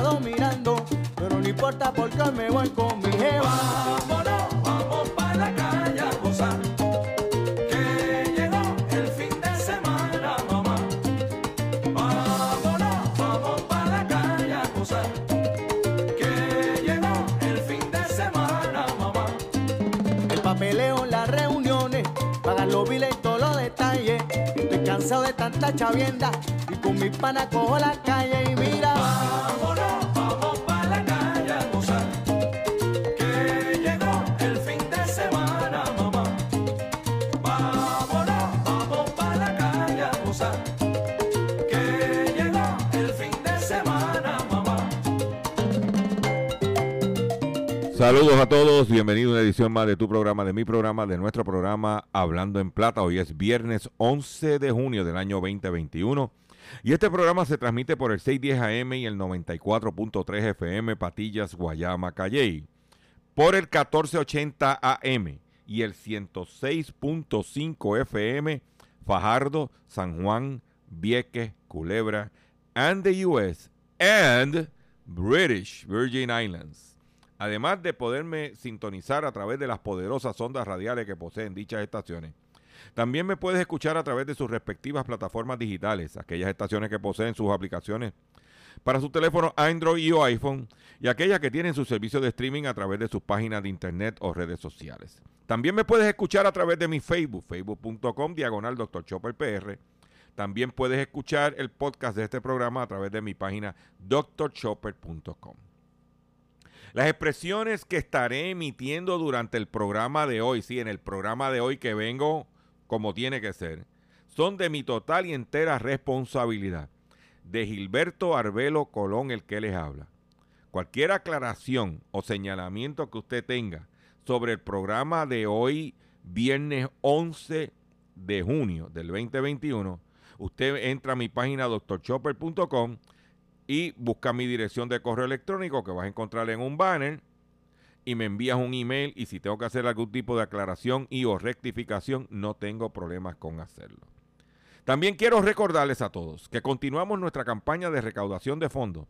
Estado mirando, pero no importa porque me voy con mi jeva. Vámonos, vamos para la calle a gozar. Que llegó el fin de semana, mamá. Vámonos, vamos para la calle a gozar. Que llegó el fin de semana, mamá. El papeleo, las reuniones, pagar los biles todos los detalles. Estoy cansado de tanta chavienda y con mis panas cojo la Saludos a todos, bienvenido a una edición más de tu programa, de mi programa, de nuestro programa Hablando en Plata. Hoy es viernes 11 de junio del año 2021 y este programa se transmite por el 610 AM y el 94.3 FM Patillas, Guayama, Calley, por el 1480 AM y el 106.5 FM Fajardo, San Juan, Vieques, Culebra, and the US and British Virgin Islands. Además de poderme sintonizar a través de las poderosas ondas radiales que poseen dichas estaciones. También me puedes escuchar a través de sus respectivas plataformas digitales, aquellas estaciones que poseen sus aplicaciones para su teléfono Android y o iPhone y aquellas que tienen su servicio de streaming a través de sus páginas de internet o redes sociales. También me puedes escuchar a través de mi Facebook, facebook.com diagonal Dr. Chopper PR. También puedes escuchar el podcast de este programa a través de mi página drchopper.com. Las expresiones que estaré emitiendo durante el programa de hoy, sí, en el programa de hoy que vengo como tiene que ser, son de mi total y entera responsabilidad. De Gilberto Arbelo Colón, el que les habla. Cualquier aclaración o señalamiento que usted tenga sobre el programa de hoy, viernes 11 de junio del 2021, usted entra a mi página drchopper.com y busca mi dirección de correo electrónico que vas a encontrar en un banner y me envías un email y si tengo que hacer algún tipo de aclaración y o rectificación, no tengo problemas con hacerlo. También quiero recordarles a todos que continuamos nuestra campaña de recaudación de fondos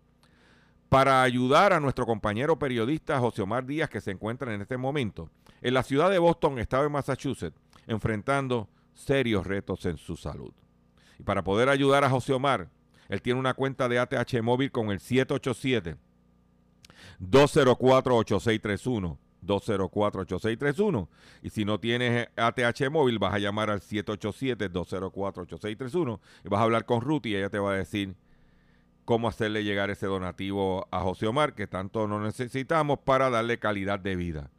para ayudar a nuestro compañero periodista José Omar Díaz que se encuentra en este momento en la ciudad de Boston, estado de Massachusetts, enfrentando serios retos en su salud. Y para poder ayudar a José Omar, él tiene una cuenta de ATH móvil con el 787 204-8631. 204-8631. Y si no tienes ATH móvil, vas a llamar al 787-204-8631 y vas a hablar con Ruth y ella te va a decir cómo hacerle llegar ese donativo a José Omar, que tanto lo necesitamos para darle calidad de vida.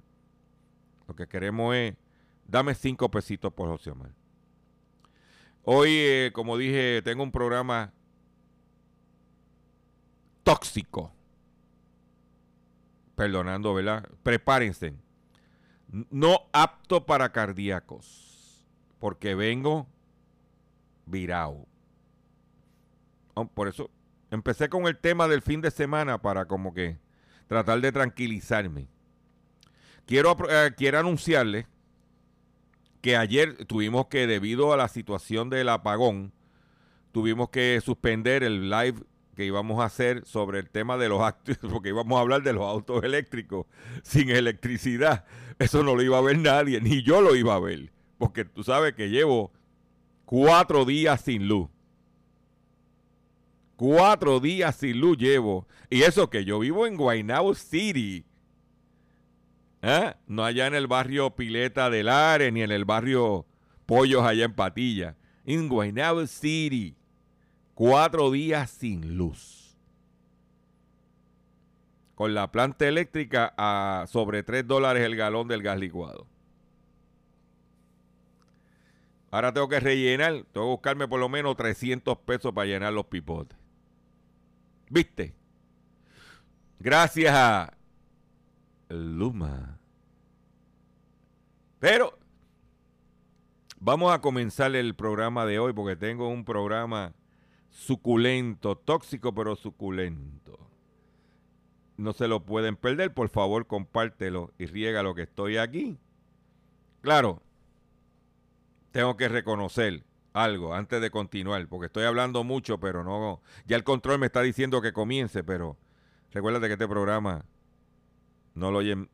Lo que queremos es, dame cinco pesitos por José Omar. Hoy, eh, como dije, tengo un programa tóxico. Perdonando, ¿verdad? Prepárense. No apto para cardíacos. Porque vengo virado. Oh, por eso empecé con el tema del fin de semana para como que tratar de tranquilizarme. Quiero, eh, quiero anunciarles que ayer tuvimos que, debido a la situación del apagón, tuvimos que suspender el live que íbamos a hacer sobre el tema de los actos, porque íbamos a hablar de los autos eléctricos sin electricidad. Eso no lo iba a ver nadie, ni yo lo iba a ver, porque tú sabes que llevo cuatro días sin luz. Cuatro días sin luz llevo. Y eso que yo vivo en Guaynabo City. ¿Ah? No allá en el barrio Pileta del Are, ni en el barrio Pollos allá en Patilla. En Guaynabo City. Cuatro días sin luz. Con la planta eléctrica a sobre 3 dólares el galón del gas licuado. Ahora tengo que rellenar, tengo que buscarme por lo menos 300 pesos para llenar los pipotes. ¿Viste? Gracias a Luma. Pero vamos a comenzar el programa de hoy porque tengo un programa suculento, tóxico pero suculento. No se lo pueden perder, por favor compártelo y riega lo que estoy aquí. Claro, tengo que reconocer algo antes de continuar, porque estoy hablando mucho, pero no, ya el control me está diciendo que comience, pero recuérdate que este programa no lo oyen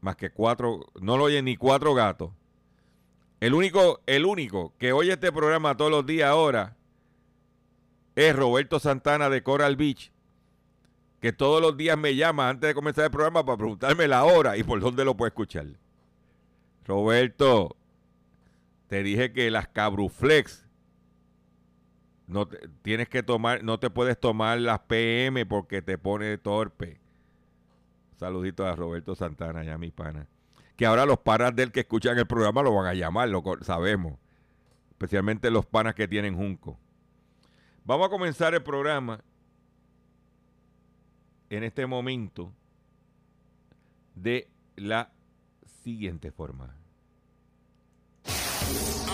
más que cuatro, no lo oyen ni cuatro gatos. El único, el único que oye este programa todos los días ahora es Roberto Santana de Coral Beach, que todos los días me llama antes de comenzar el programa para preguntarme la hora y por dónde lo puede escuchar. Roberto, te dije que las Cabruflex no te, tienes que tomar, no te puedes tomar las PM porque te pone torpe. Saludito a Roberto Santana, ya mi pana. Que ahora los panas del que escuchan el programa lo van a llamar, lo sabemos. Especialmente los panas que tienen Junco. Vamos a comenzar el programa en este momento de la siguiente forma.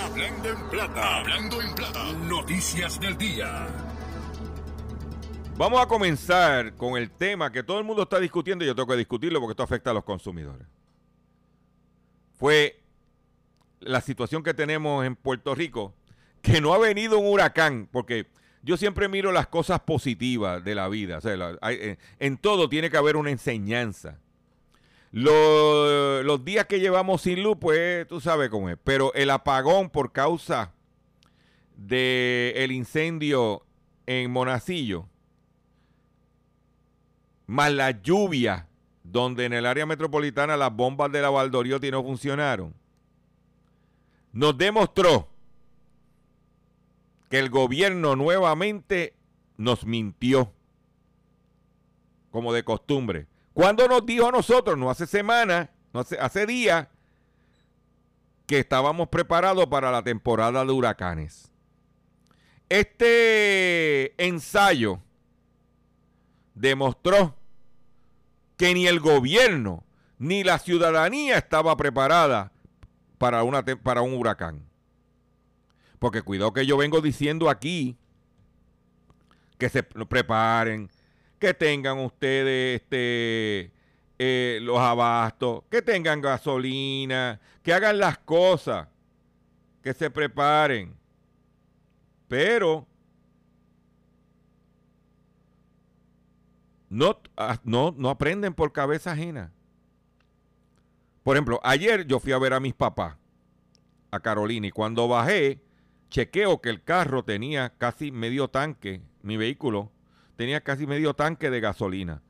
Hablando en plata. Hablando en plata. Noticias del día. Vamos a comenzar con el tema que todo el mundo está discutiendo y yo tengo que discutirlo porque esto afecta a los consumidores. Fue la situación que tenemos en Puerto Rico, que no ha venido un huracán, porque yo siempre miro las cosas positivas de la vida. Hay- en, todo tiene que haber una enseñanza. Lo- los días que llevamos sin luz, pues tú sabes cómo es. Pero el apagón por causa del incendio en Monacillo, más la lluvia, donde en el área metropolitana las bombas de la Valdoriotti no funcionaron, nos demostró que el gobierno nuevamente nos mintió, como de costumbre. Cuando nos dijo a nosotros, no hace semanas, no hace, hace días, que estábamos preparados para la temporada de huracanes. Este ensayo demostró que ni el gobierno ni la ciudadanía estaba preparada para, una, para un huracán. Porque cuidado que yo vengo diciendo aquí que se preparen, que tengan ustedes este, eh, los abastos, que tengan gasolina, que hagan las cosas, que se preparen. Pero no, ah, no, no aprenden por cabeza ajena. Por ejemplo, ayer yo fui a ver a mis papás, a Carolina, y cuando bajé, chequeo que el carro tenía casi medio tanque, mi vehículo tenía casi medio tanque de gasolina.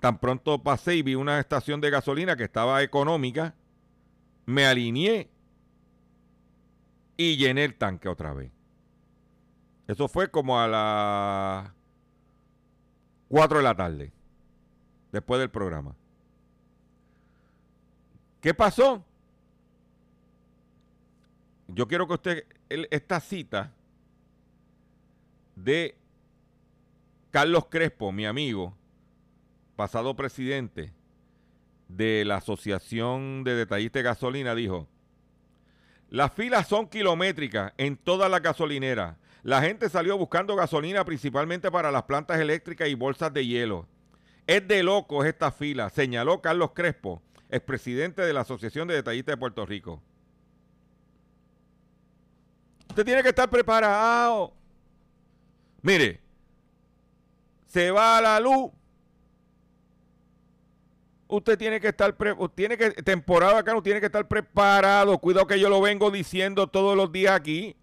Tan pronto pasé y vi una estación de gasolina que estaba económica, me alineé y llené el tanque otra vez. Eso fue como a las 4 de la tarde, después del programa. ¿Qué pasó? Yo quiero que usted, esta cita de Carlos Crespo, mi amigo, pasado presidente de la Asociación de Detallistas de Gasolina, dijo, las filas son kilométricas en todas las gasolineras. La gente salió buscando gasolina principalmente para las plantas eléctricas y bolsas de hielo. Es de locos esta fila, señaló Carlos Crespo, expresidente de la Asociación de Detallistas de Puerto Rico. Usted tiene que estar preparado. Mire, se va a la luz. Usted tiene que estar, pre- tiene que, temporada acá no tiene que estar preparado. Cuidado que yo lo vengo diciendo todos los días aquí.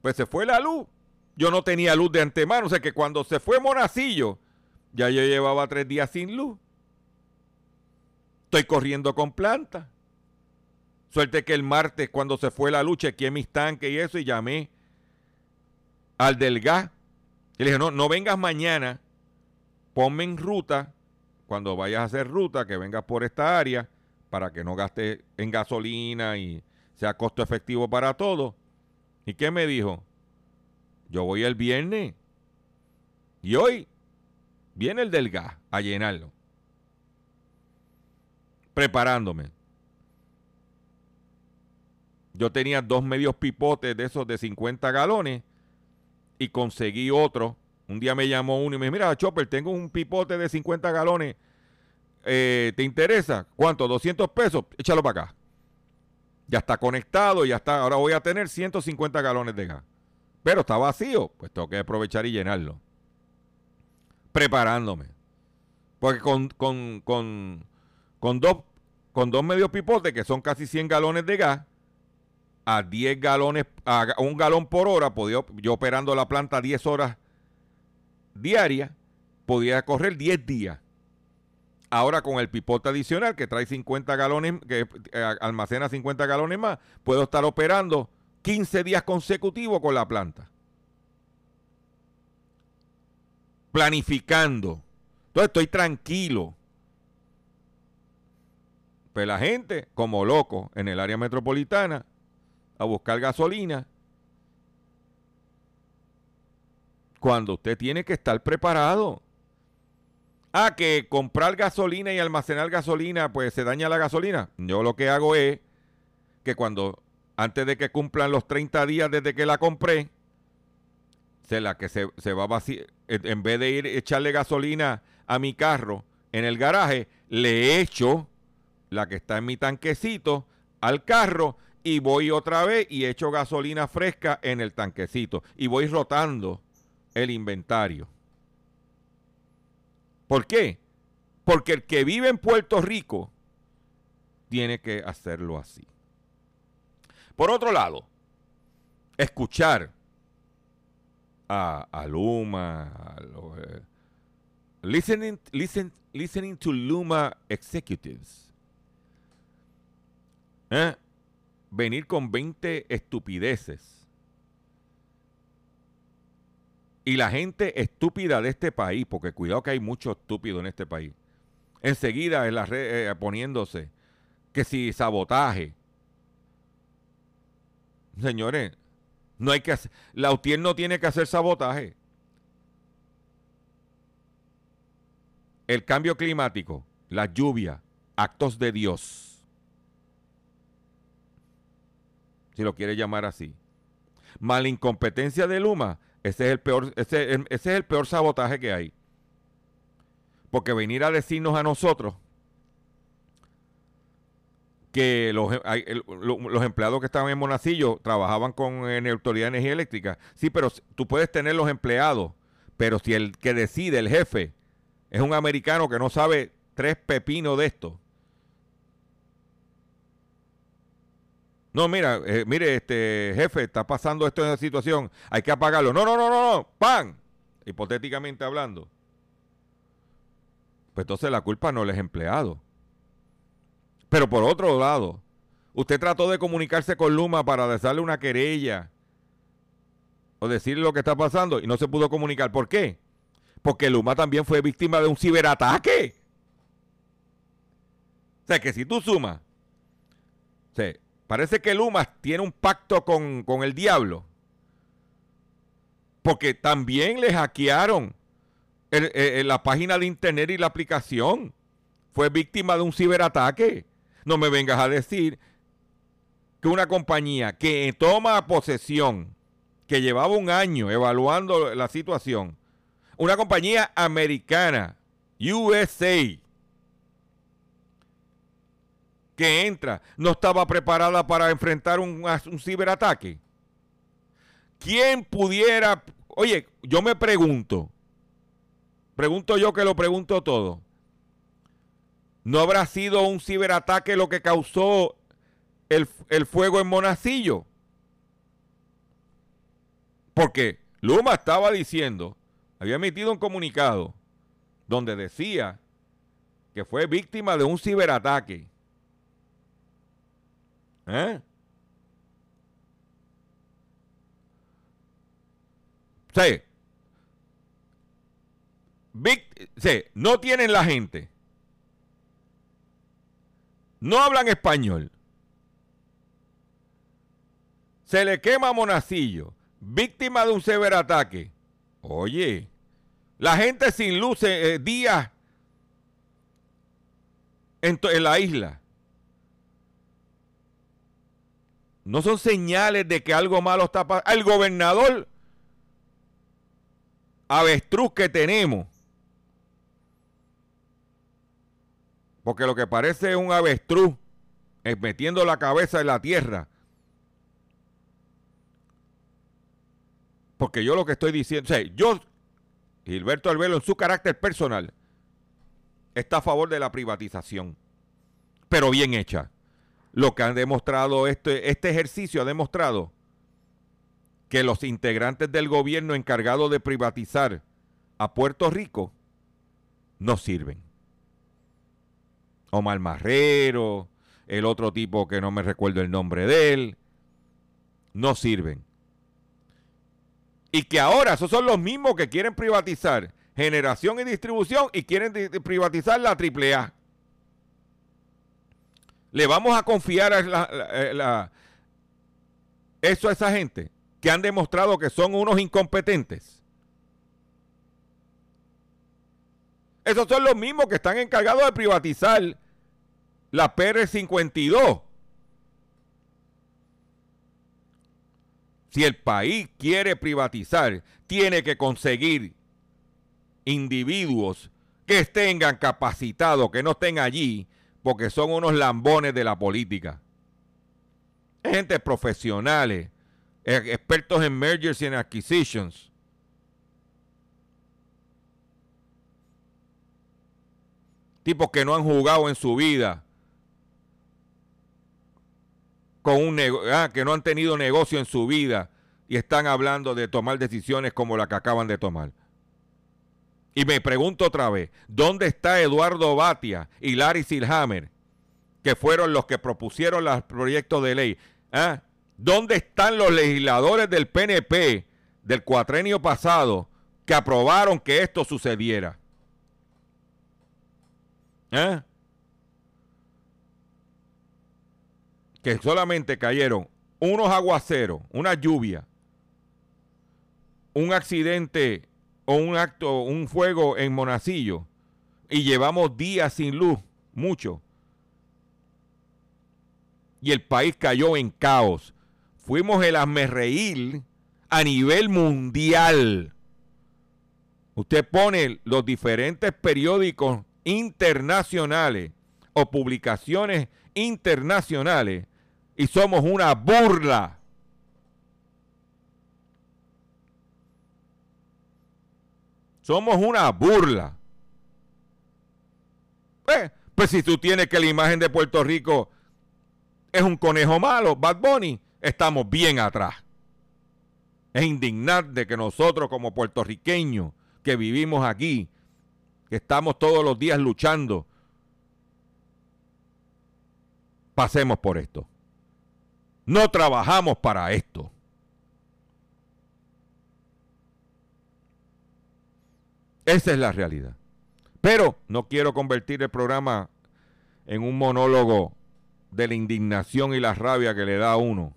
Pues se fue la luz. Yo no tenía luz de antemano. O sea que cuando se fue Monacillo, ya yo llevaba tres días sin luz. Estoy corriendo con planta. Suerte que el martes, cuando se fue la luz, chequeé mis tanques y eso y llamé al del gas. Y le dije, no, no vengas mañana, ponme en ruta, cuando vayas a hacer ruta, que vengas por esta área, para que no gastes en gasolina y sea costo efectivo para todo. ¿Y qué me dijo? Yo voy el viernes. Y hoy viene el del gas a llenarlo. Preparándome. Yo tenía dos medios pipotes de esos de 50 galones y conseguí otro. Un día me llamó uno y me dijo, mira, Chopper, tengo un pipote de 50 galones. Eh, ¿Te interesa? ¿Cuánto? 200 pesos. Échalo para acá. Ya está conectado, ya está. Ahora voy a tener 150 galones de gas. Pero está vacío. Pues tengo que aprovechar y llenarlo. Preparándome. Porque con, con, con, con dos, con dos medios pipotes, que son casi 100 galones de gas, a 10 galones, a un galón por hora, podía, yo operando la planta 10 horas diarias, podía correr 10 días. Ahora con el pipote adicional que trae 50 galones, que eh, almacena 50 galones más, puedo estar operando 15 días consecutivos con la planta. Planificando. Entonces estoy tranquilo. Pues la gente, como loco, en el área metropolitana, a buscar gasolina cuando usted tiene que estar preparado. Ah, que comprar gasolina y almacenar gasolina, pues se daña la gasolina. Yo lo que hago es que cuando, antes de que cumplan los 30 días desde que la compré, se la que se, se va a en vez de ir echarle gasolina a mi carro en el garaje, le echo la que está en mi tanquecito al carro y voy otra vez y echo gasolina fresca en el tanquecito y voy rotando el inventario. ¿Por qué? Porque el que vive en Puerto Rico tiene que hacerlo así. Por otro lado, escuchar a, Luma, a eh, listening, listening to Luma executives. ¿Eh? Venir con 20 estupideces. Y la gente estúpida de este país, porque cuidado que hay mucho estúpido en este país, enseguida en la red eh, poniéndose que si sabotaje. Señores, no hay que hacer, la UTIER no tiene que hacer sabotaje. El cambio climático, la lluvia, actos de Dios si lo quiere llamar así. Mal incompetencia de Luma, ese es el peor, ese, es el peor sabotaje que hay. Porque venir a decirnos a nosotros que los, los, empleados que estaban en Monacillo trabajaban con en Autoridad de Energía Eléctrica. Sí, pero tú puedes tener los empleados, pero si el que decide, el jefe, es un americano que no sabe tres pepinos de esto, No, mira, eh, mire, este jefe, está pasando esto en esa situación, hay que apagarlo. No, no, no, no, no, ¡pam! Hipotéticamente hablando. Pues entonces la culpa no es empleado. Pero por otro lado, usted trató de comunicarse con Luma para darle una querella o decirle lo que está pasando y no se pudo comunicar. ¿Por qué? Porque Luma también fue víctima de un ciberataque. O sea que si tú sumas, o Parece que Luma tiene un pacto con, el diablo. Porque también le hackearon la página de internet y la aplicación. Fue víctima de un ciberataque. No me vengas a decir que una compañía que toma posesión, que llevaba un año evaluando la situación, una compañía americana, USA, que entra no estaba preparada para enfrentar un, ciberataque? ¿Quién pudiera... Oye, yo me pregunto, pregunto yo que lo pregunto todo, ¿no habrá sido un ciberataque lo que causó el, el fuego en Monacillo? Porque Luma estaba diciendo, había emitido un comunicado donde decía que fue víctima de un ciberataque. ¿Eh? Sí. No tienen la gente. No hablan español. Se le quema Monacillo. Víctima de un ciberataque. Oye, la gente sin luz eh, días en, en la isla. No son señales de que algo malo está pasando. El gobernador avestruz que tenemos. Porque lo que parece un avestruz es metiendo la cabeza en la tierra. Porque yo lo que estoy diciendo, o sea, yo, Gilberto Albelo, en su carácter personal, está a favor de la privatización, pero bien hecha. Lo que han demostrado, este, este ejercicio ha demostrado que los integrantes del gobierno encargado de privatizar a Puerto Rico no sirven. Omar Marrero, el otro tipo que no me recuerdo el nombre de él, no sirven. Y que ahora esos son los mismos que quieren privatizar generación y distribución y quieren privatizar la AAA. Le vamos a confiar a eh, eso a esa gente que han demostrado que son unos incompetentes. Esos son los mismos que están encargados de privatizar la PR52. Si el país quiere privatizar, tiene que conseguir individuos que estén capacitados, que no estén allí, porque son unos lambones de la política. Gente profesionales, eh, expertos en mergers y en acquisitions. Tipos que no han jugado en su vida con un ah, que no han tenido negocio en su vida y están hablando de tomar decisiones como la que acaban de tomar. Y me pregunto otra vez, ¿dónde está Eduardo Batia y Larry Silhammer, que fueron los que propusieron los proyectos de ley? ¿Ah? ¿Dónde están los legisladores del PNP del cuatrenio pasado que aprobaron que esto sucediera? ¿Ah? que solamente cayeron unos aguaceros, una lluvia, un accidente o un acto, un fuego en Monacillo y llevamos días sin luz, mucho. Y el país cayó en caos. Fuimos el asmerreír a nivel mundial. Usted pone los diferentes periódicos internacionales o publicaciones internacionales y somos una burla. Somos una burla. Eh, pues si tú tienes que la imagen de Puerto Rico es un conejo malo, Bad Bunny, estamos bien atrás. Es indignante que nosotros como puertorriqueños que vivimos aquí, que estamos todos los días luchando, pasemos por esto. No trabajamos para esto. Esa es la realidad. Pero no quiero convertir el programa en un monólogo de la indignación y la rabia que le da a uno.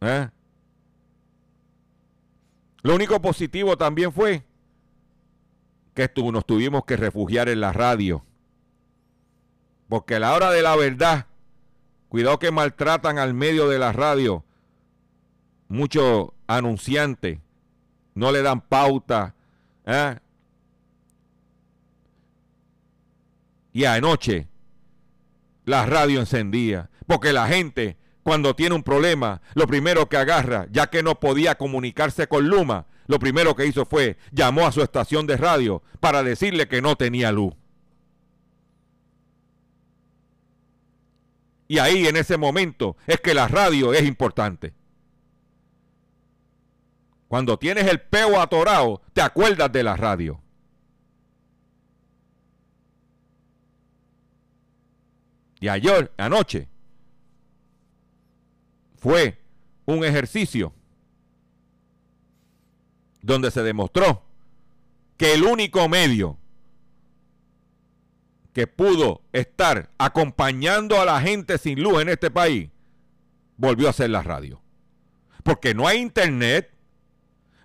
¿Eh? Lo único positivo también fue que nos tuvimos que refugiar en la radio. Porque a la hora de la verdad, cuidado que maltratan al medio de la radio. Muchos anunciantes no le dan pauta. ¿eh? Y anoche la radio encendía. Porque la gente, cuando tiene un problema, lo primero que agarra, ya que no podía comunicarse con Luma, lo primero que hizo fue llamó a su estación de radio para decirle que no tenía luz. Y ahí en ese momento es que la radio es importante. Cuando tienes el peo atorado, te acuerdas de la radio. Y ayer, anoche, fue un ejercicio donde se demostró que el único medio que pudo estar acompañando a la gente sin luz en este país volvió a ser la radio. Porque no hay internet,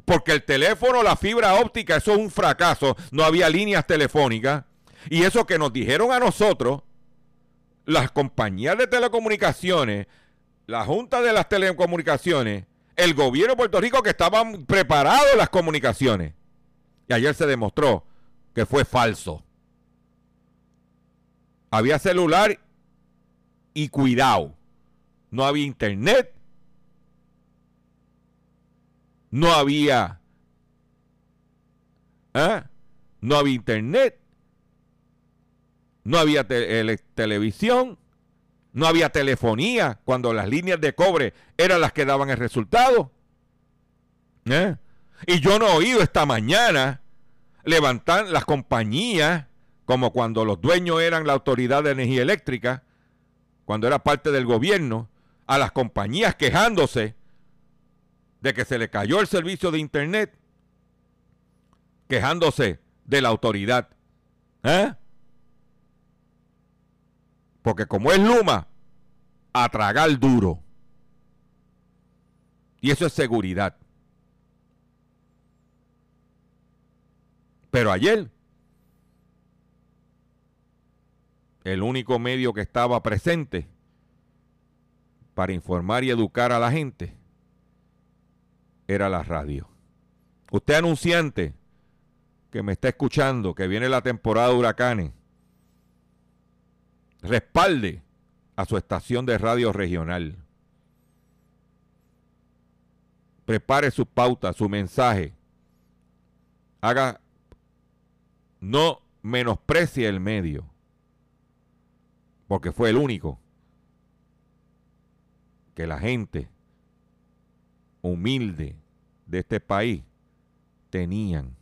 porque el teléfono, la fibra óptica, eso es un fracaso, no había líneas telefónicas. Y eso que nos dijeron a nosotros, las compañías de telecomunicaciones, la Junta de las Telecomunicaciones, el gobierno de Puerto Rico que estaban preparados las comunicaciones. Y ayer se demostró que fue falso. Había celular y cuidado. No había internet. No había... ¿eh? No había internet. No había te- ele- televisión. No había telefonía cuando las líneas de cobre eran las que daban el resultado. ¿Eh? Y yo no he oído esta mañana levantar las compañías, como cuando los dueños eran la autoridad de energía eléctrica, cuando era parte del gobierno, a las compañías quejándose de que se le cayó el servicio de internet, quejándose de la autoridad. ¿Eh? Porque como es Luma, a tragar duro. Y eso es seguridad. Pero ayer, el único medio que estaba presente para informar y educar a la gente era la radio. Usted anunciante que me está escuchando, que viene la temporada de huracanes, respalde a su estación de radio regional. Prepare su pauta, su mensaje. Haga, no menosprecie el medio, porque fue el único que la gente humilde de este país tenían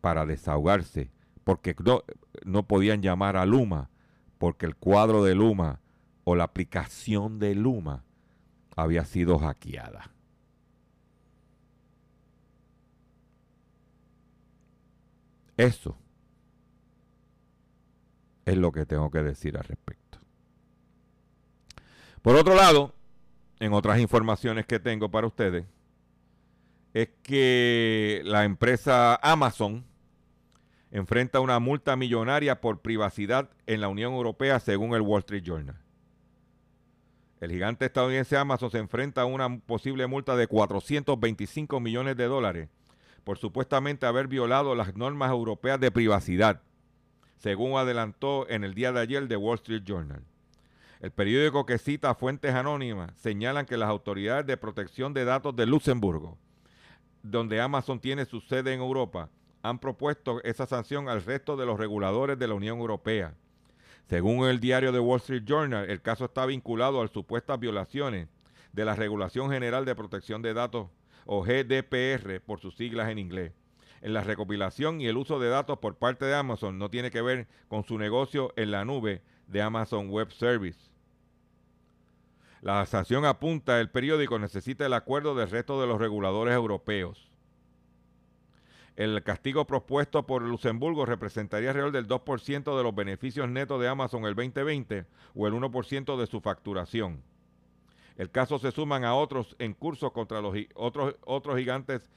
para desahogarse, porque no, no podían llamar a Luma, porque el cuadro de Luma o la aplicación de Luma había sido hackeada. Eso es lo que tengo que decir al respecto. Por otro lado, en otras informaciones que tengo para ustedes, es que la empresa Amazon enfrenta una multa millonaria por privacidad en la Unión Europea, según el Wall Street Journal. El gigante estadounidense Amazon se enfrenta a una posible multa de 425 millones de dólares por supuestamente haber violado las normas europeas de privacidad, según adelantó en el día de ayer The Wall Street Journal. El periódico que cita fuentes anónimas señalan que las autoridades de protección de datos de Luxemburgo, donde Amazon tiene su sede en Europa, han propuesto esa sanción al resto de los reguladores de la Unión Europea. Según el diario The Wall Street Journal, el caso está vinculado a supuestas violaciones de la Regulación General de Protección de Datos o GDPR por sus siglas en inglés. En la recopilación y el uso de datos por parte de Amazon no tiene que ver con su negocio en la nube de Amazon Web Service. La sanción apunta el periódico necesita el acuerdo del resto de los reguladores europeos. El castigo propuesto por Luxemburgo representaría alrededor del 2% de los beneficios netos de Amazon el 2020 o el 1% de su facturación. El caso se suman a otros en curso contra los otros, otros gigantes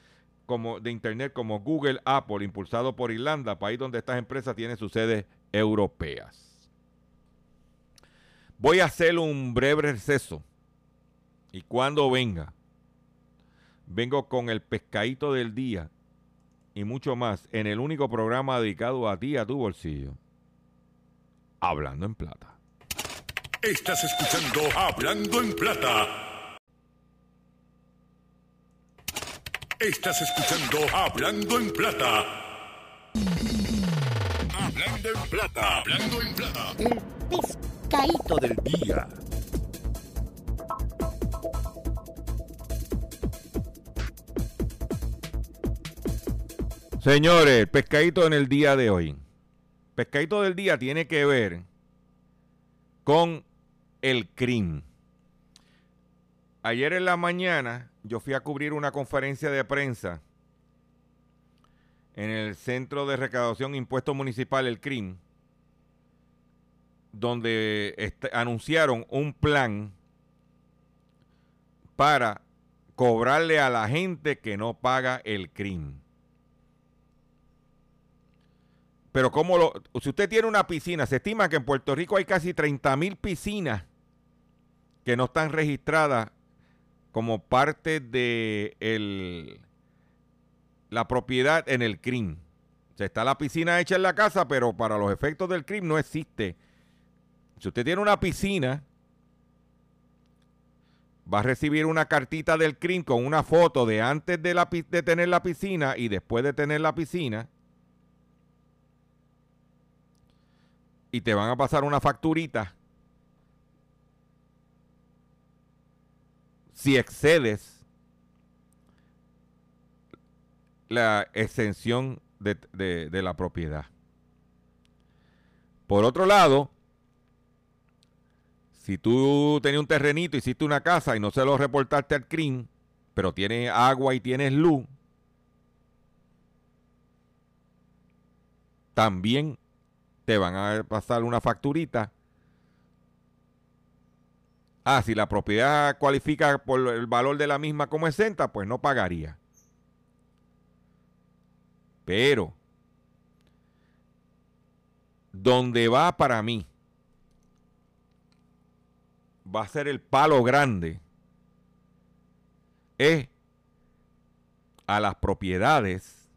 como, de Internet como Google, Apple, impulsado por Irlanda, país donde estas empresas tienen sus sedes europeas. Voy a hacer un breve receso y cuando venga, vengo con el pescadito del día y mucho más en el único programa dedicado a ti, a tu bolsillo. Hablando en plata. Estás escuchando Hablando en Plata. Estás escuchando Hablando en Plata. Hablando en Plata. Hablando en Plata mercadito del día. Señores, pescadito en el día de hoy. Pescadito del día tiene que ver con el crimen. Ayer en la mañana yo fui a cubrir una conferencia de prensa en el Centro de Recaudación Impuestos Municipal, el CRIM, donde este- anunciaron un plan para cobrarle a la gente que no paga el CRIM. Pero como lo, si usted tiene una piscina, se estima que en Puerto Rico hay casi 30 mil piscinas que no están registradas como parte de el- la propiedad en el CRIM. O sea, está la piscina hecha en la casa, pero para los efectos del CRIM no existe. Si usted tiene una piscina, va a recibir una cartita del CRIM con una foto de antes de, tener la piscina y después de tener la piscina. Y te van a pasar una facturita si excedes la exención de la propiedad. Por otro lado, si tú tenías un terrenito, hiciste una casa y no se lo reportaste al CRIM, pero tienes agua y tienes luz, también te van a pasar una facturita. Ah, si la propiedad cualifica por el valor de la misma como exenta, pues no pagaría. Pero, donde va para mí, va a ser el palo grande, es a las propiedades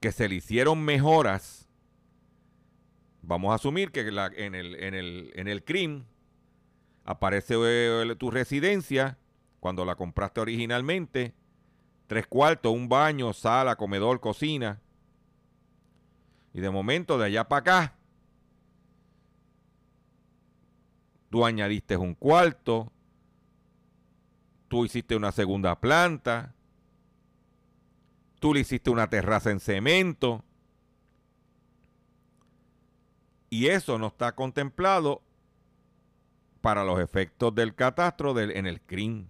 que se le hicieron mejoras. Vamos a asumir que en, el, en, el, en el CRIM aparece eh, tu residencia cuando la compraste originalmente, tres cuartos, un baño, sala, comedor, cocina. Y de momento, de allá para acá, tú añadiste un cuarto, tú hiciste una segunda planta, tú le hiciste una terraza en cemento. Y eso no está contemplado para los efectos del catastro en el CRIM.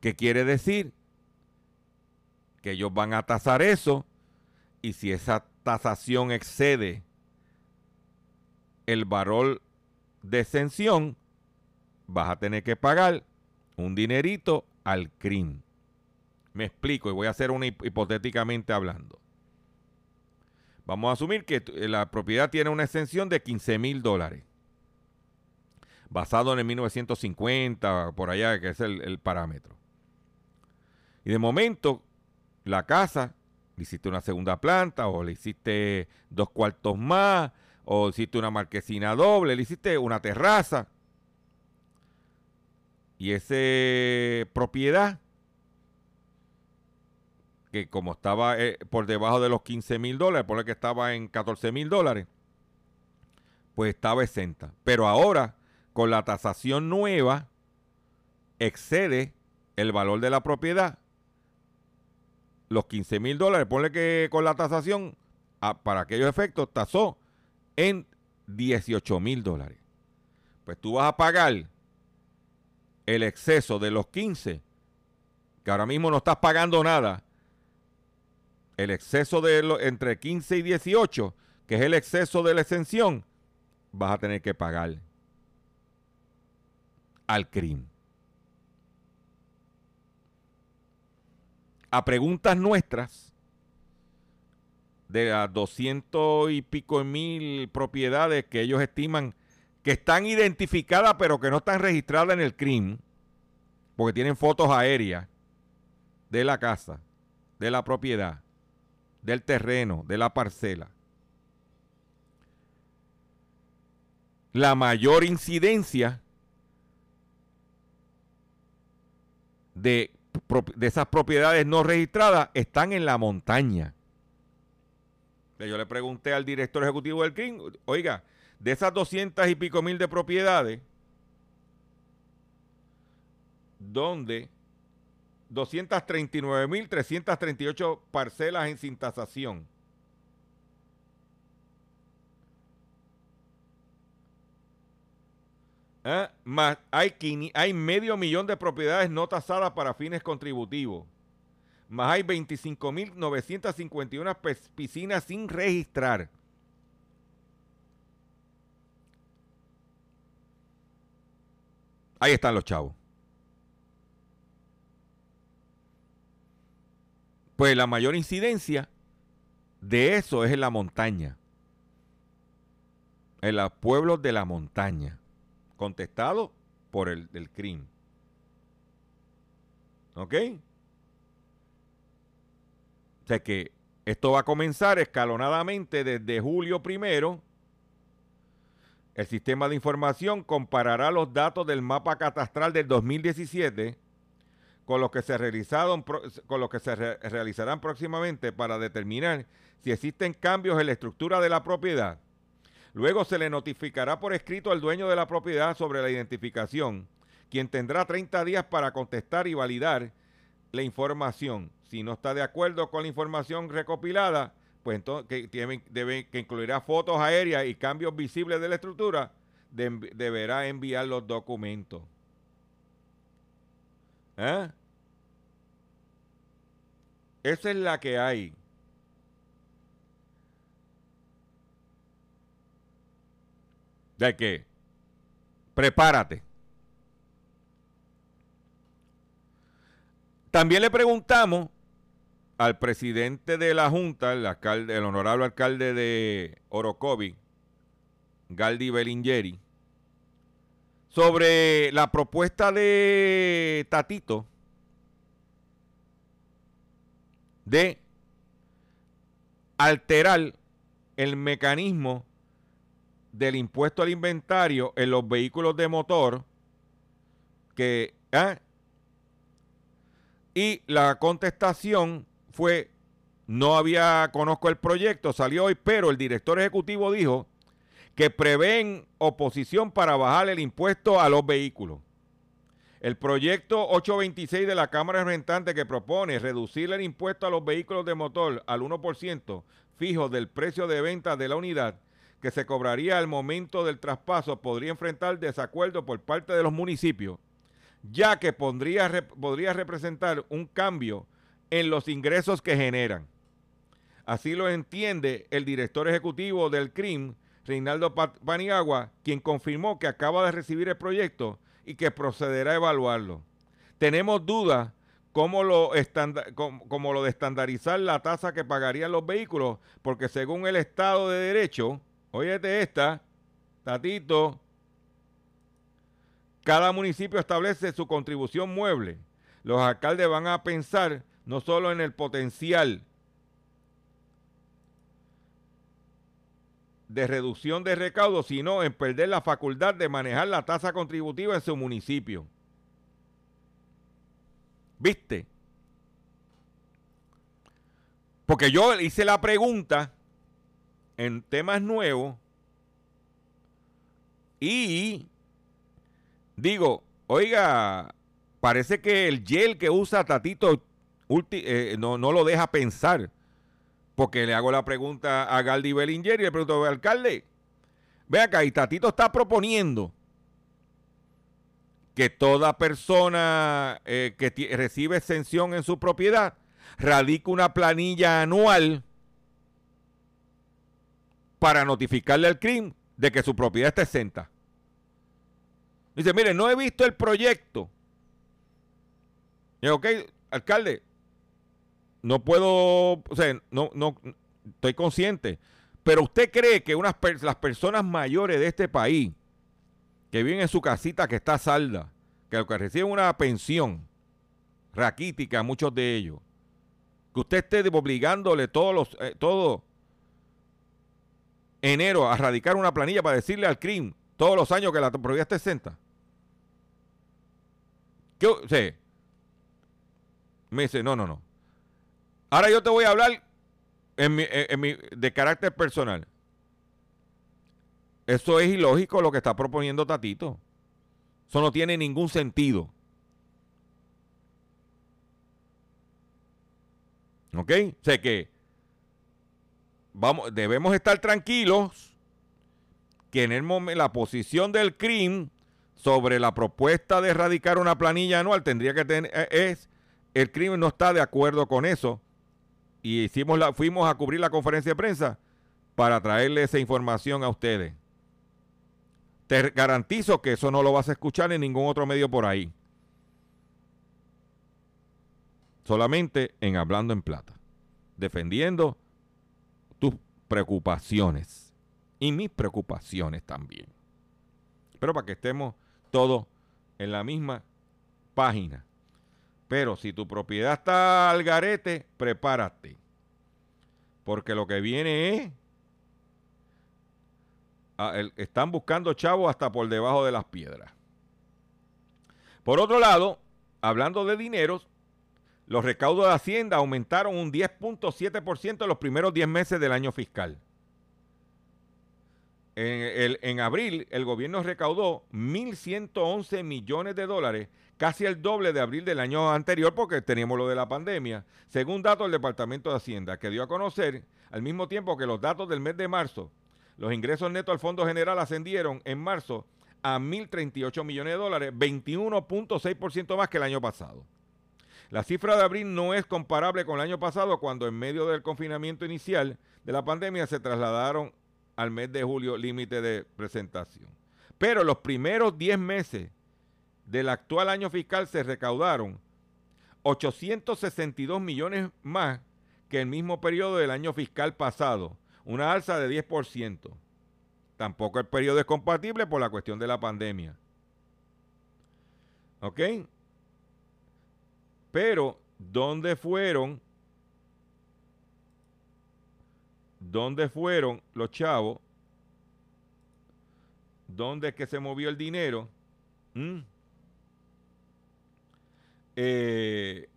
¿Qué quiere decir? Que ellos van a tasar eso y si esa tasación excede el valor de exención, vas a tener que pagar un dinerito al CRIM. Me explico y voy a hacer una hip- hipotéticamente hablando. Vamos a asumir que tu- la propiedad tiene una exención de 15 mil dólares. Basado en el 1950, por allá, que es el, el parámetro. Y de momento, la casa, le hiciste una segunda planta, o le hiciste dos cuartos más, o hiciste una marquesina doble, le hiciste una terraza. Y esa propiedad, que como estaba eh, por debajo de los 15 mil dólares, por que estaba en 14 mil dólares, pues estaba exenta. Pero ahora, con la tasación nueva, excede el valor de la propiedad. Los 15 mil dólares, ponle que con la tasación, ah, para aquellos efectos, tasó en 18 mil dólares. Pues tú vas a pagar el exceso de los 15, que ahora mismo no estás pagando nada. El exceso de entre 15 y 18, que es el exceso de la exención, vas a tener que pagar al CRIM. A preguntas nuestras, de las 200 y pico mil propiedades que ellos estiman que están identificadas pero que no están registradas en el CRIM, porque tienen fotos aéreas de la casa, de la propiedad, del terreno, de la parcela. La mayor incidencia de, de esas propiedades no registradas están en la montaña. Yo le pregunté al director ejecutivo del CRIM, oiga, de esas 200 y pico mil de propiedades, ¿dónde 239.338 parcelas en sin tasación. ¿Eh? Más hay medio millón de propiedades no tasadas para fines contributivos. Más hay 25.951 pes- piscinas sin registrar. Ahí están los chavos. Pues la mayor incidencia de eso es en la montaña. En los pueblos de la montaña. Contestado por el del crimen. ¿Ok? O sea que esto va a comenzar escalonadamente desde julio primero. El sistema de información comparará los datos del mapa catastral del 2017 con los que se con los que se re- realizarán próximamente para determinar si existen cambios en la estructura de la propiedad. Luego se le notificará por escrito al dueño de la propiedad sobre la identificación, quien tendrá 30 días para contestar y validar la información. Si no está de acuerdo con la información recopilada, pues entonces que, incluirá fotos aéreas y cambios visibles de la estructura, de- deberá enviar los documentos. ¿Eh? Esa es la que hay. De que prepárate. También le preguntamos al presidente de la Junta, el, alcalde, el honorable alcalde de Orocovi, Galdi Belingeri, sobre la propuesta de Tatito de alterar el mecanismo del impuesto al inventario en los vehículos de motor que ¿ah? y la contestación fue no había conozco el proyecto salió hoy pero el director ejecutivo dijo que prevén oposición para bajar el impuesto a los vehículos. El proyecto 826 de la Cámara de Representantes que propone reducir el impuesto a los vehículos de motor al 1% fijo del precio de venta de la unidad que se cobraría al momento del traspaso podría enfrentar desacuerdo por parte de los municipios, ya que podría, rep- podría representar un cambio en los ingresos que generan. Así lo entiende el director ejecutivo del CRIM, Reinaldo Paniagua, quien confirmó que acaba de recibir el proyecto y que procederá a evaluarlo. Tenemos dudas cómo lo, estanda- com- como lo de estandarizar la tasa que pagarían los vehículos, porque según el Estado de Derecho, óyete esta, Tatito, cada municipio establece su contribución mueble. Los alcaldes van a pensar no solo en el potencial de reducción de recaudos, sino en perder la facultad de manejar la tasa contributiva en su municipio. ¿Viste? Porque yo hice la pregunta en temas nuevos y digo, oiga, parece que el gel que usa Tatito eh, no, no lo deja pensar. Porque le hago la pregunta a Galdi Bellinger y le pregunto, alcalde, ve acá, y Tatito está proponiendo que toda persona eh, que recibe exención en su propiedad radique una planilla anual para notificarle al CRIM de que su propiedad está exenta. Dice, mire, no he visto el proyecto. Ok, alcalde, no puedo, o sea, no, no, estoy consciente. Pero usted cree que unas las personas mayores de este país, que viven en su casita que está salda, que, reciben una pensión raquítica, muchos de ellos, que usted esté obligándole todos los, eh, todo enero a radicar una planilla para decirle al CRIM todos los años que la propiedad está exenta. ¿Qué, o me dice, no, no, no. Ahora yo te voy a hablar de carácter personal. Eso es ilógico lo que está proponiendo Tatito. Eso no tiene ningún sentido. ¿Ok? Sé que vamos, debemos estar tranquilos que en el momen- la posición del CRIM sobre la propuesta de erradicar una planilla anual tendría que tener, eh, es, el CRIM no está de acuerdo con eso y hicimos la, fuimos a cubrir la conferencia de prensa para traerle esa información a ustedes. Te garantizo que eso no lo vas a escuchar en ningún otro medio por ahí. Solamente en Hablando en Plata. Defendiendo tus preocupaciones. Y mis preocupaciones también. Pero para que estemos todos en la misma página. Pero si tu propiedad está al garete, prepárate. Porque lo que viene es Ah, están buscando chavos hasta por debajo de las piedras. Por otro lado, hablando de dineros, los recaudos de Hacienda aumentaron un 10.7% en los primeros 10 meses del año fiscal. En, en abril, el gobierno recaudó 1.111 millones de dólares, casi el doble de abril del año anterior, porque teníamos lo de la pandemia, según datos del Departamento de Hacienda, que dio a conocer al mismo tiempo que los datos del mes de marzo los ingresos netos al Fondo General ascendieron en marzo a 1.038 millones de dólares, 21.6% más que el año pasado. La cifra de abril no es comparable con el año pasado cuando en medio del confinamiento inicial de la pandemia se trasladaron al mes de julio límite de presentación. Pero los primeros 10 meses del actual año fiscal se recaudaron 862 millones más que el mismo periodo del año fiscal pasado, una alza de 10%. Tampoco el periodo es compatible por la cuestión de la pandemia. ¿Ok? Pero, ¿dónde fueron? ¿Dónde fueron los chavos? ¿Dónde es que se movió el dinero? ¿Mm? Eh,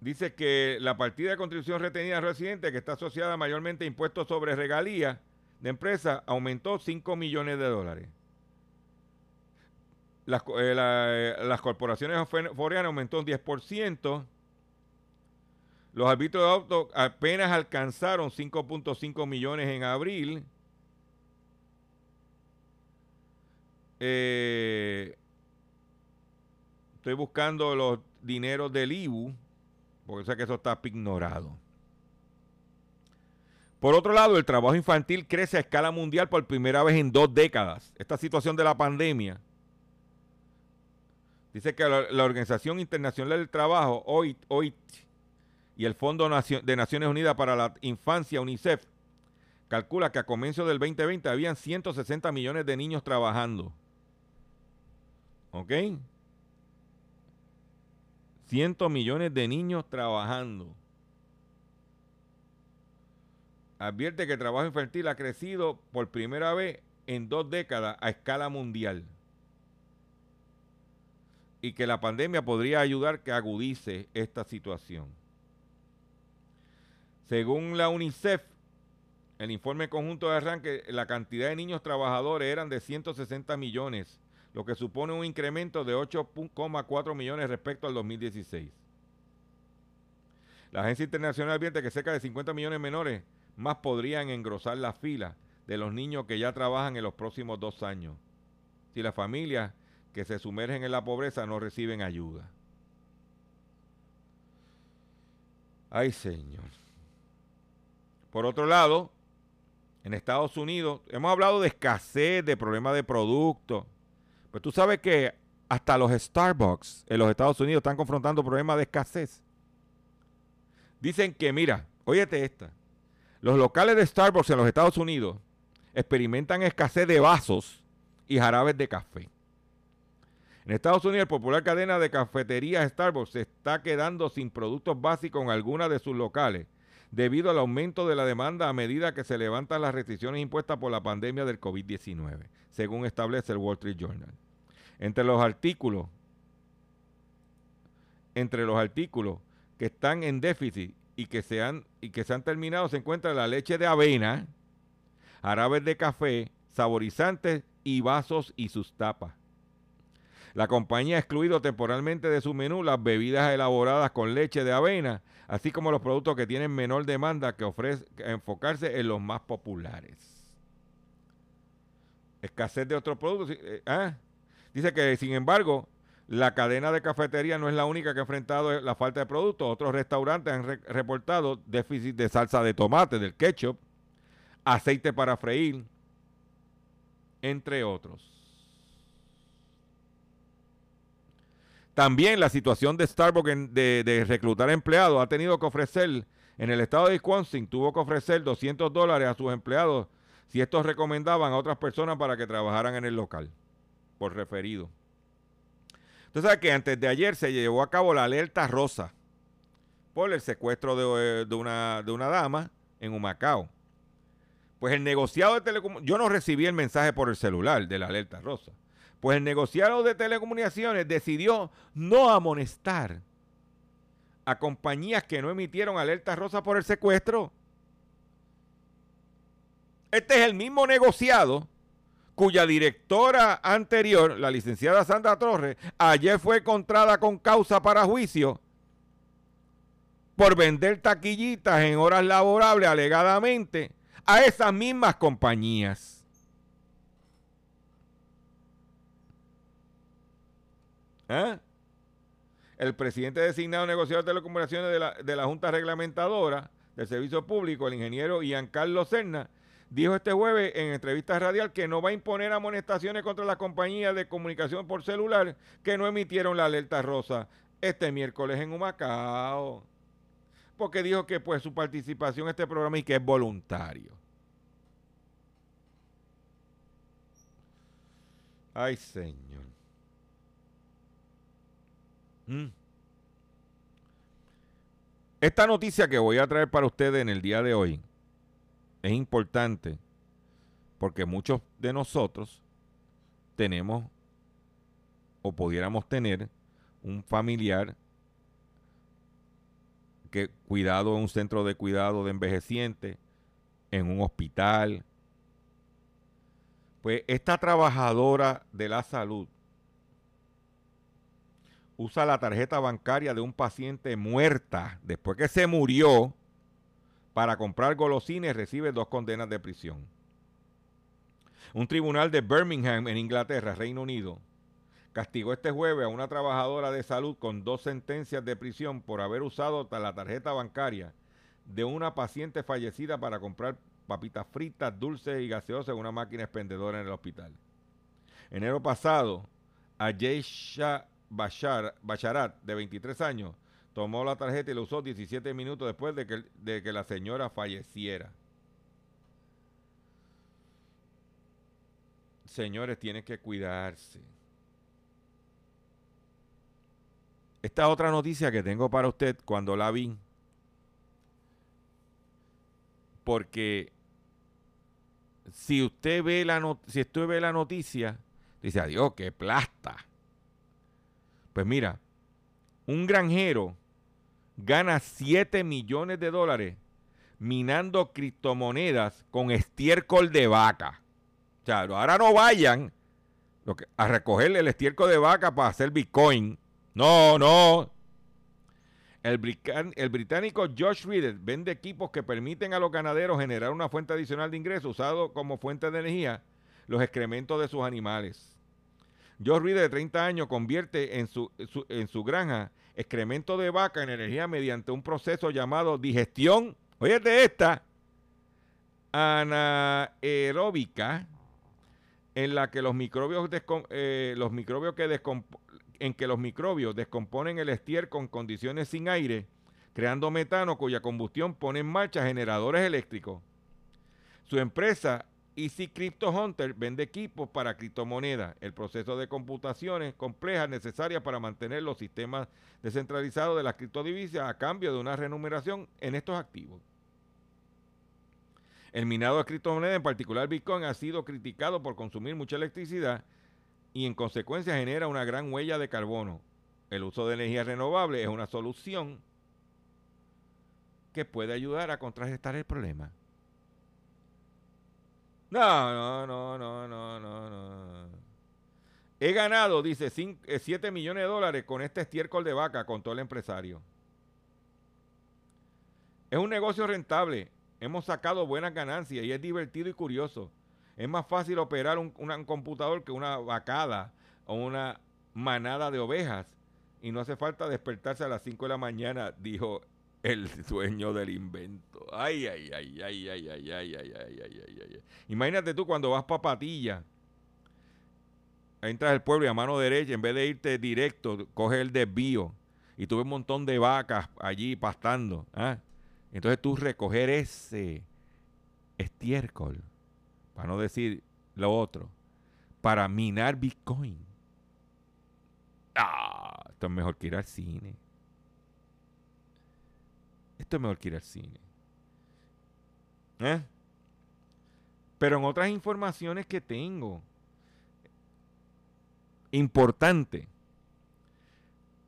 dice que la partida de contribución retenida a residentes, que está asociada mayormente a impuestos sobre regalías de empresas, aumentó 5 millones de dólares. Las, eh, eh, las corporaciones fore- foreanas aumentó un 10%. Los árbitros de auto apenas alcanzaron 5.5 millones en abril. Eh, estoy buscando los dineros del IBU, porque sé que eso está ignorado. Por otro lado, el trabajo infantil crece a escala mundial por primera vez en dos décadas. Esta situación de la pandemia dice que la, Organización Internacional del Trabajo, OIT, OIT, y el Fondo de Naciones Unidas para la Infancia, UNICEF, calcula que a comienzos del 2020 habían 160 millones de niños trabajando. ¿Ok? 100 millones de niños trabajando. Advierte que el trabajo infantil ha crecido por primera vez en dos décadas a escala mundial. Y que la pandemia podría ayudar que agudice esta situación. Según la UNICEF, el informe conjunto de arranque, la cantidad de niños trabajadores eran de 160 millones, lo que supone un incremento de 8,4 millones respecto al 2016. La Agencia Internacional advierte que cerca de 50 millones menores más podrían engrosar la fila de los niños que ya trabajan en los próximos dos años, si las familias que se sumergen en la pobreza no reciben ayuda. Ay, Señor. Por otro lado, en Estados Unidos, hemos hablado de escasez, de problemas de productos. Pues tú sabes que hasta los Starbucks en los Estados Unidos están confrontando problemas de escasez. Dicen que, mira, óyete esta. Los locales de Starbucks en los Estados Unidos experimentan escasez de vasos y jarabes de café. En Estados Unidos, la popular cadena de cafeterías Starbucks se está quedando sin productos básicos en algunas de sus locales debido al aumento de la demanda a medida que se levantan las restricciones impuestas por la pandemia del COVID-19, según establece el Wall Street Journal. Entre los artículos, entre los artículos que están en déficit y que se han, y que se han terminado se encuentra la leche de avena, jarabes de café, saborizantes y vasos y sus tapas. La compañía ha excluido temporalmente de su menú las bebidas elaboradas con leche de avena, así como los productos que tienen menor demanda que ofrece enfocarse en los más populares. Escasez de otros productos. eh, ah. Dice que, sin embargo, la cadena de cafetería no es la única que ha enfrentado la falta de productos. Otros restaurantes han re- reportado déficit de salsa de tomate, del ketchup, aceite para freír, entre otros. También la situación de Starbucks de, reclutar empleados ha tenido que ofrecer, en el estado de Wisconsin, tuvo que ofrecer 200 dólares a sus empleados si estos recomendaban a otras personas para que trabajaran en el local, por referido. Usted sabe que antes de ayer se llevó a cabo la alerta rosa por el secuestro de, eh, una, de una dama en Humacao. Pues el negociado de telecomunicaciones, yo no recibí el mensaje por el celular de la alerta rosa. Pues el negociado de telecomunicaciones decidió no amonestar a compañías que no emitieron alerta rosa por el secuestro. Este es el mismo negociado cuya directora anterior, la licenciada Sandra Torres, ayer fue encontrada con causa para juicio por vender taquillitas en horas laborables alegadamente a esas mismas compañías. ¿Ah? El presidente designado negociador de telecomunicaciones de la, de la Junta Reglamentadora del Servicio Público, el ingeniero Ian Carlos Serna, dijo este jueves en entrevista radial que no va a imponer amonestaciones contra las compañías de comunicación por celular que no emitieron la alerta rosa este miércoles en Humacao. Porque dijo que pues su participación en este programa y que es voluntario. Ay, señor. Mm. Esta noticia que voy a traer para ustedes en el día de hoy es importante porque muchos de nosotros tenemos o pudiéramos tener un familiar que cuidado en un centro de cuidado de envejecientes, en un hospital. Pues esta trabajadora de la salud usa la tarjeta bancaria de un paciente muerta después que se murió para comprar golosines recibe dos condenas de prisión. Un tribunal de Birmingham en Inglaterra, Reino Unido, castigó este jueves a una trabajadora de salud con dos sentencias de prisión por haber usado la tarjeta bancaria de una paciente fallecida para comprar papitas fritas, dulces y gaseosas en una máquina expendedora en el hospital. Enero pasado, Ayeisha Bashar, Basharat, de 23 años, tomó la tarjeta y la usó 17 minutos después de que, de que la señora falleciera. Señores, tienen que cuidarse. Esta otra noticia que tengo para usted cuando la vi, porque si usted ve la not- si usted ve la noticia, dice, adiós, qué plasta. Pues mira, un granjero gana 7 millones de dólares minando criptomonedas con estiércol de vaca. O sea, ahora no vayan a recogerle el estiércol de vaca para hacer Bitcoin. No, no. El, británico Josh Reader vende equipos que permiten a los ganaderos generar una fuente adicional de ingresos usado como fuente de energía los excrementos de sus animales. Josh Reader, de 30 años, convierte en su, su- en su granja excremento de vaca en energía mediante un proceso llamado digestión, oye de esta, anaeróbica, en la que los microbios, eh, los microbios que que los microbios descomponen el estiércol con condiciones sin aire, creando metano cuya combustión pone en marcha generadores eléctricos. Su empresa Easy Crypto Hunter vende equipos para criptomonedas, el proceso de computaciones complejas necesarias para mantener los sistemas descentralizados de las criptodivisas a cambio de una remuneración en estos activos. El minado de criptomonedas, en particular Bitcoin, ha sido criticado por consumir mucha electricidad y en consecuencia genera una gran huella de carbono. El uso de energía renovable es una solución que puede ayudar a contrarrestar el problema. No, no, no, no, no, no, no. He ganado, dice, 7 millones de dólares con este estiércol de vaca, contó el empresario. Es un negocio rentable. Hemos sacado buenas ganancias y es divertido y curioso. Es más fácil operar un, un computador que una vacada o una manada de ovejas. Y no hace falta despertarse a las 5 de la mañana, dijo el dueño del invento. Ay, ay, ay, ay, ay, ay, ay, ay, ay, ay, ay, ay. Imagínate tú cuando vas para Patilla, entras al pueblo y a mano derecha, en vez de irte directo, coges el desvío y tú ves un montón de vacas allí pastando. ¿ah? Entonces tú recoger ese estiércol, para no decir lo otro, para minar Bitcoin. Ah, esto es mejor que ir al cine. Esto es mejor que ir al cine. ¿Eh? Pero en otras informaciones que tengo, importante.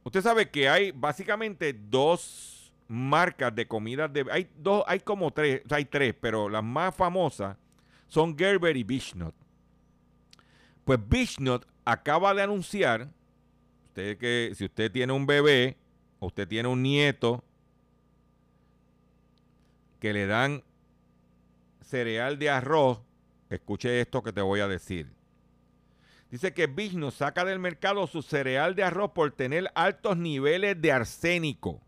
Usted sabe que hay básicamente dos marcas de comidas de hay dos hay como tres, o sea, hay tres, pero las más famosas son Gerber y Bishnot. Pues Bishnot acaba de anunciar usted que si usted tiene un bebé o usted tiene un nieto que le dan cereal de arroz, escuche esto que te voy a decir. Dice que Vigno saca del mercado su cereal de arroz por tener altos niveles de arsénico.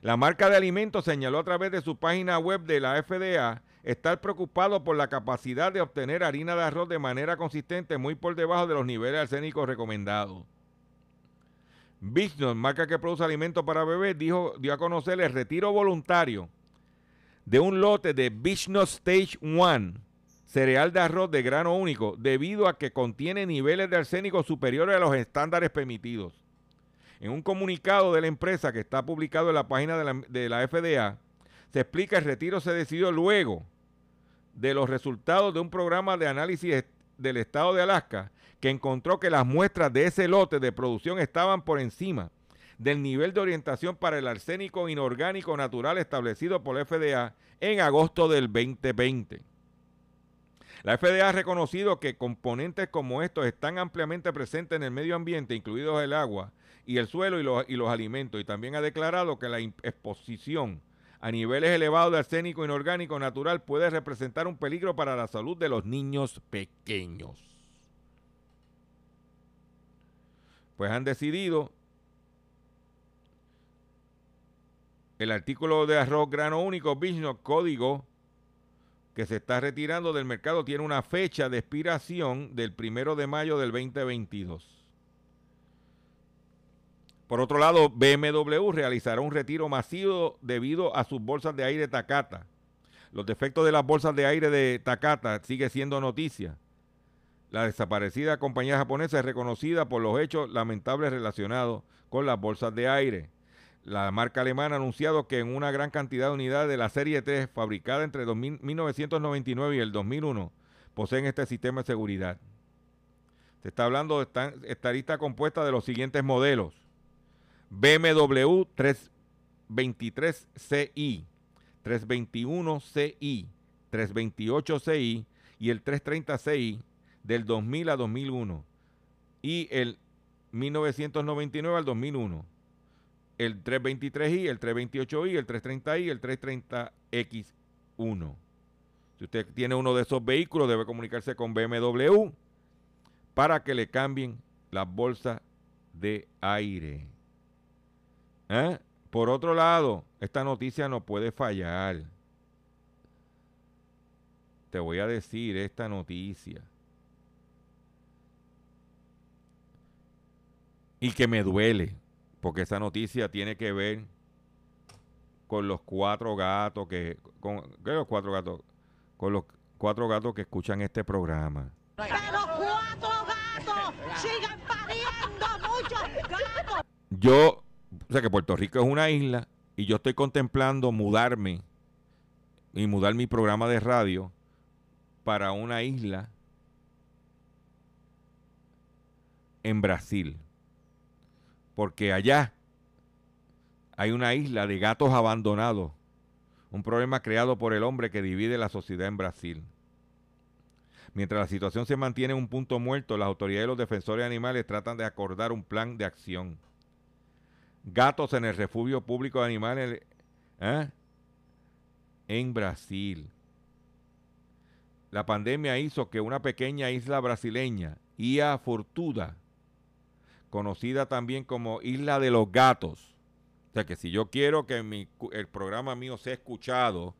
La marca de alimentos señaló a través de su página web de la FDA estar preocupado por la capacidad de obtener harina de arroz de manera consistente muy por debajo de los niveles arsénicos recomendados. Vigno, marca que produce alimentos para bebés, dijo, dio a conocer el retiro voluntario de un lote de Vigno Stage 1 cereal de arroz de grano único debido a que contiene niveles de arsénico superiores a los estándares permitidos. En un comunicado de la empresa que está publicado en la página de la, de la FDA, se explica el retiro se decidió luego de los resultados de un programa de análisis del estado de Alaska que encontró que las muestras de ese lote de producción estaban por encima del nivel de orientación para el arsénico inorgánico natural establecido por la FDA en agosto del 2020. La FDA ha reconocido que componentes como estos están ampliamente presentes en el medio ambiente, incluidos el agua y el suelo y los, y los alimentos, y también ha declarado que la exposición a niveles elevados de arsénico inorgánico natural puede representar un peligro para la salud de los niños pequeños. Pues han decidido el artículo de arroz grano único Vigno código que se está retirando del mercado tiene una fecha de expiración del primero de mayo del 2022. Por otro lado, BMW realizará un retiro masivo debido a sus bolsas de aire Takata. Los defectos de las bolsas de aire de Takata sigue siendo noticia. La desaparecida compañía japonesa es reconocida por los hechos lamentables relacionados con las bolsas de aire. La marca alemana ha anunciado que en una gran cantidad de unidades de la serie 3 fabricada entre 2000 1999 y el 2001 poseen este sistema de seguridad. Se está hablando de esta, esta lista compuesta de los siguientes modelos. BMW 323CI, 321CI, 328CI y el 330CI del 2000 a 2001 y el 1999 al 2001 el 323i, el 328i, el 330i, el 330X1. Si usted tiene uno de esos vehículos, debe comunicarse con BMW para que le cambien las bolsas de aire. ¿Eh? Por otro lado, esta noticia no puede fallar. Te voy a decir esta noticia. Y que me duele porque esa noticia tiene que ver con los cuatro gatos que con ¿qué los cuatro gatos con los cuatro gatos que escuchan este programa. Pero cuatro gatos siguen pariendo muchos gatos. Yo, o sea que Puerto Rico es una isla y yo estoy contemplando mudarme y mudar mi programa de radio para una isla en Brasil. Porque allá hay una isla de gatos abandonados, un problema creado por el hombre que divide la sociedad en Brasil. Mientras la situación se mantiene en un punto muerto, las autoridades y los defensores de animales tratan de acordar un plan de acción. Gatos en el refugio público de animales ¿eh? en Brasil. La pandemia hizo que una pequeña isla brasileña, Ia Fortuda, conocida también como Isla de los Gatos, o sea que si yo quiero que mi, el programa mío sea escuchado,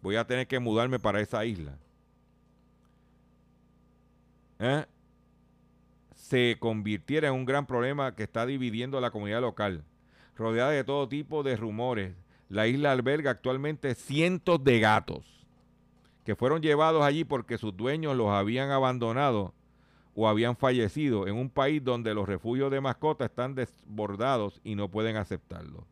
voy a tener que mudarme para esa isla. ¿Eh? Se convirtiera en un gran problema que está dividiendo a la comunidad local. Rodeada de todo tipo de rumores, la isla alberga actualmente cientos de gatos que fueron llevados allí porque sus dueños los habían abandonado o habían fallecido en un país donde los refugios de mascotas están desbordados y no pueden aceptarlo.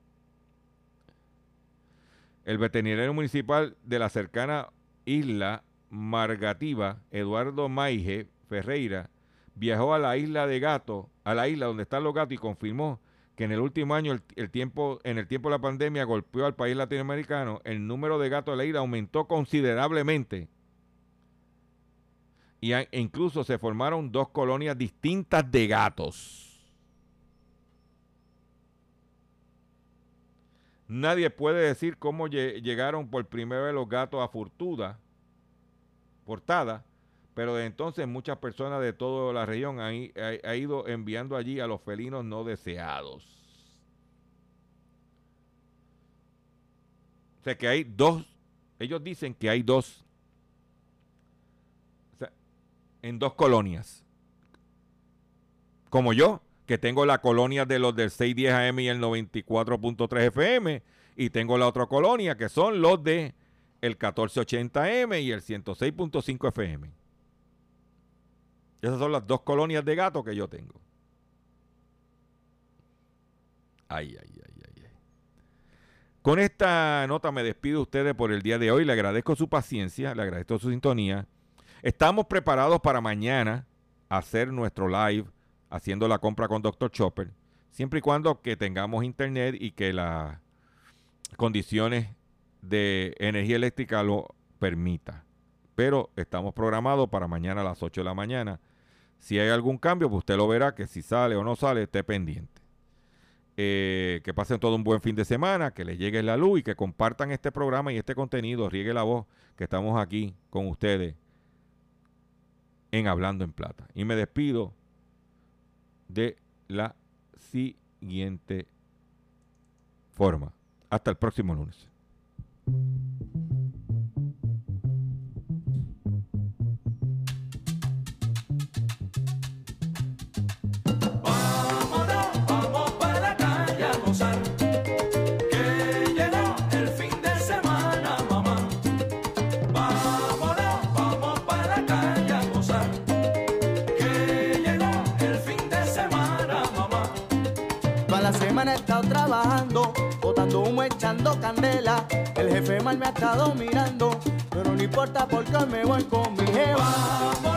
El veterinario municipal de la cercana isla Margativa, Eduardo Maige Ferreira, viajó a la isla de gatos, a la isla donde están los gatos y confirmó que en el último año, el, el tiempo, en el tiempo de la pandemia, golpeó al país latinoamericano, el número de gatos de la isla aumentó considerablemente. Y e incluso se formaron dos colonias distintas de gatos. Nadie puede decir cómo lle- llegaron por primera vez los gatos a Fortuda, portada, pero de entonces muchas personas de toda la región han i- ha, ha ido enviando allí a los felinos no deseados. O sea que hay dos, ellos dicen que hay dos, o sea, en dos colonias. Como yo, que tengo la colonia de los del 610 AM y el 94.3 FM, y tengo la otra colonia que son los de el 1480 M y el 106.5 FM. Esas son las dos colonias de gato que yo tengo. Ay, ay, ay, ay, ay. Con esta nota me despido de ustedes por el día de hoy. Le agradezco su paciencia, le agradezco su sintonía. Estamos preparados para mañana hacer nuestro live haciendo la compra con Dr. Chopper, siempre y cuando que tengamos internet y que las condiciones de energía eléctrica lo permita. Pero estamos programados para mañana a las 8 de la mañana. Si hay algún cambio, pues usted lo verá que si sale o no sale, esté pendiente. Eh, que pasen todo un buen fin de semana, que les llegue la luz y que compartan este programa y este contenido, riegue la voz, que estamos aquí con ustedes en Hablando en Plata. Y me despido de la siguiente forma. Hasta el próximo lunes. Vámonos, vamos para la calle a gozar. He estado trabajando, botando humo, echando candela. El jefe mal me ha estado mirando, pero no importa porque hoy me voy con mi jeva.